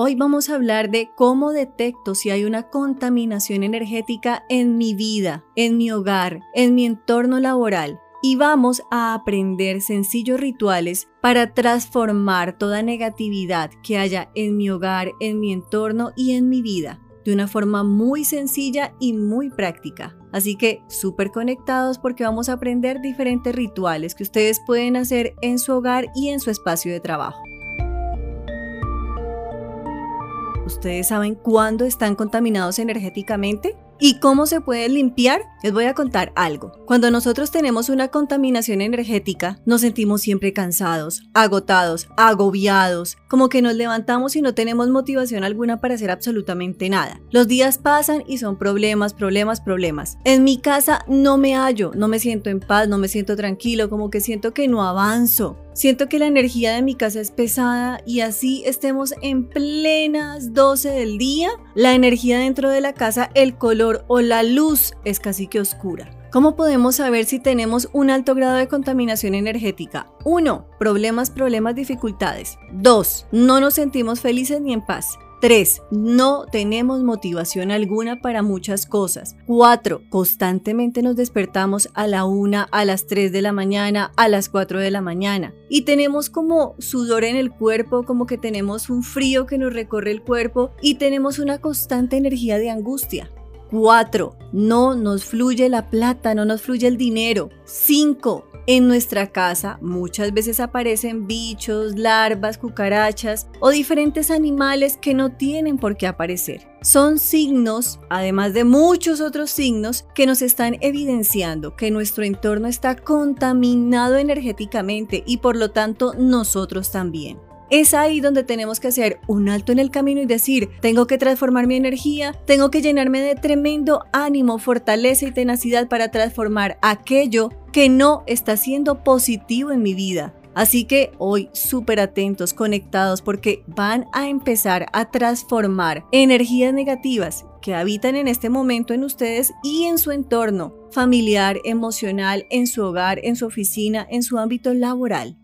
Hoy vamos a hablar de cómo detecto si hay una contaminación energética en mi vida, en mi hogar, en mi entorno laboral. Y vamos a aprender sencillos rituales para transformar toda negatividad que haya en mi hogar, en mi entorno y en mi vida de una forma muy sencilla y muy práctica. Así que súper conectados porque vamos a aprender diferentes rituales que ustedes pueden hacer en su hogar y en su espacio de trabajo. ¿Ustedes saben cuándo están contaminados energéticamente? ¿Y cómo se puede limpiar? Les voy a contar algo. Cuando nosotros tenemos una contaminación energética, nos sentimos siempre cansados, agotados, agobiados, como que nos levantamos y no tenemos motivación alguna para hacer absolutamente nada. Los días pasan y son problemas, problemas, problemas. En mi casa no me hallo, no me siento en paz, no me siento tranquilo, como que siento que no avanzo. Siento que la energía de mi casa es pesada y así estemos en plenas 12 del día, la energía dentro de la casa, el color o la luz es casi que oscura. ¿Cómo podemos saber si tenemos un alto grado de contaminación energética? 1. Problemas, problemas, dificultades. 2. No nos sentimos felices ni en paz. 3. No tenemos motivación alguna para muchas cosas. 4. Constantemente nos despertamos a la 1, a las 3 de la mañana, a las 4 de la mañana. Y tenemos como sudor en el cuerpo, como que tenemos un frío que nos recorre el cuerpo y tenemos una constante energía de angustia. 4. No nos fluye la plata, no nos fluye el dinero. 5. En nuestra casa muchas veces aparecen bichos, larvas, cucarachas o diferentes animales que no tienen por qué aparecer. Son signos, además de muchos otros signos, que nos están evidenciando que nuestro entorno está contaminado energéticamente y por lo tanto nosotros también. Es ahí donde tenemos que hacer un alto en el camino y decir, tengo que transformar mi energía, tengo que llenarme de tremendo ánimo, fortaleza y tenacidad para transformar aquello que no está siendo positivo en mi vida. Así que hoy súper atentos, conectados, porque van a empezar a transformar energías negativas que habitan en este momento en ustedes y en su entorno familiar, emocional, en su hogar, en su oficina, en su ámbito laboral.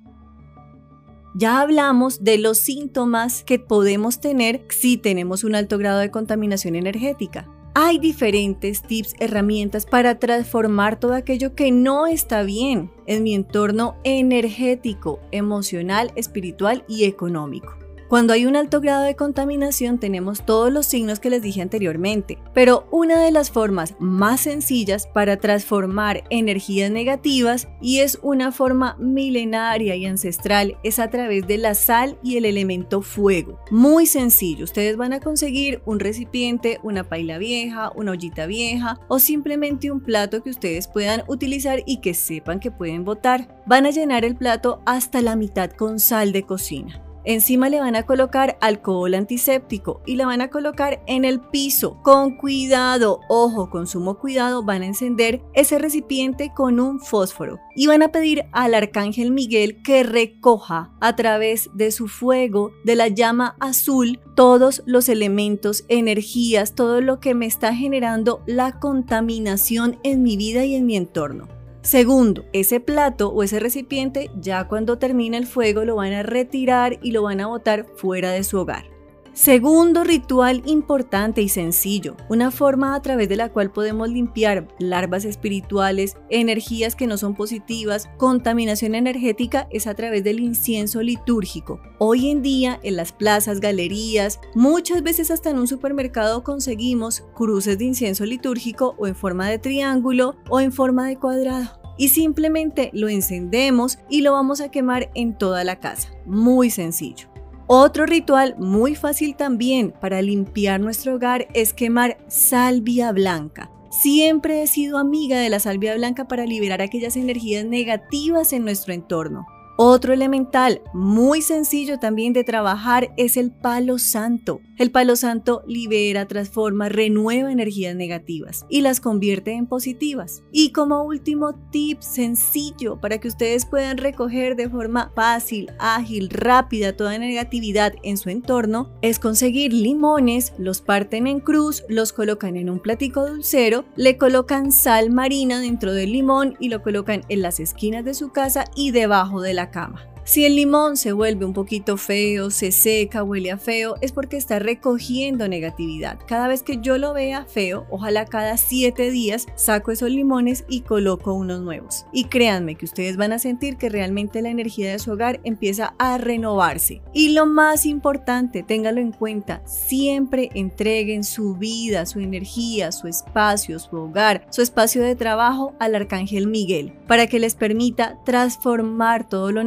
Ya hablamos de los síntomas que podemos tener si tenemos un alto grado de contaminación energética. Hay diferentes tips, herramientas para transformar todo aquello que no está bien en mi entorno energético, emocional, espiritual y económico. Cuando hay un alto grado de contaminación tenemos todos los signos que les dije anteriormente, pero una de las formas más sencillas para transformar energías negativas y es una forma milenaria y ancestral es a través de la sal y el elemento fuego. Muy sencillo, ustedes van a conseguir un recipiente, una paila vieja, una ollita vieja o simplemente un plato que ustedes puedan utilizar y que sepan que pueden botar. Van a llenar el plato hasta la mitad con sal de cocina. Encima le van a colocar alcohol antiséptico y la van a colocar en el piso. Con cuidado, ojo, con sumo cuidado, van a encender ese recipiente con un fósforo y van a pedir al arcángel Miguel que recoja a través de su fuego, de la llama azul, todos los elementos, energías, todo lo que me está generando la contaminación en mi vida y en mi entorno. Segundo, ese plato o ese recipiente ya cuando termina el fuego lo van a retirar y lo van a botar fuera de su hogar. Segundo ritual importante y sencillo, una forma a través de la cual podemos limpiar larvas espirituales, energías que no son positivas, contaminación energética es a través del incienso litúrgico. Hoy en día en las plazas, galerías, muchas veces hasta en un supermercado conseguimos cruces de incienso litúrgico o en forma de triángulo o en forma de cuadrado y simplemente lo encendemos y lo vamos a quemar en toda la casa. Muy sencillo. Otro ritual muy fácil también para limpiar nuestro hogar es quemar salvia blanca. Siempre he sido amiga de la salvia blanca para liberar aquellas energías negativas en nuestro entorno. Otro elemental muy sencillo también de trabajar es el palo santo. El palo santo libera, transforma, renueva energías negativas y las convierte en positivas. Y como último tip sencillo para que ustedes puedan recoger de forma fácil, ágil, rápida toda negatividad en su entorno, es conseguir limones, los parten en cruz, los colocan en un platico dulcero, le colocan sal marina dentro del limón y lo colocan en las esquinas de su casa y debajo de la cama. Si el limón se vuelve un poquito feo, se seca, huele a feo, es porque está recogiendo negatividad. Cada vez que yo lo vea feo, ojalá cada 7 días saco esos limones y coloco unos nuevos. Y créanme que ustedes van a sentir que realmente la energía de su hogar empieza a renovarse. Y lo más importante, téngalo en cuenta, siempre entreguen su vida, su energía, su espacio, su hogar, su espacio de trabajo al Arcángel Miguel, para que les permita transformar todo lo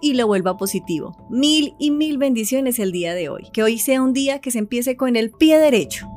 y lo vuelva positivo. Mil y mil bendiciones el día de hoy. Que hoy sea un día que se empiece con el pie derecho.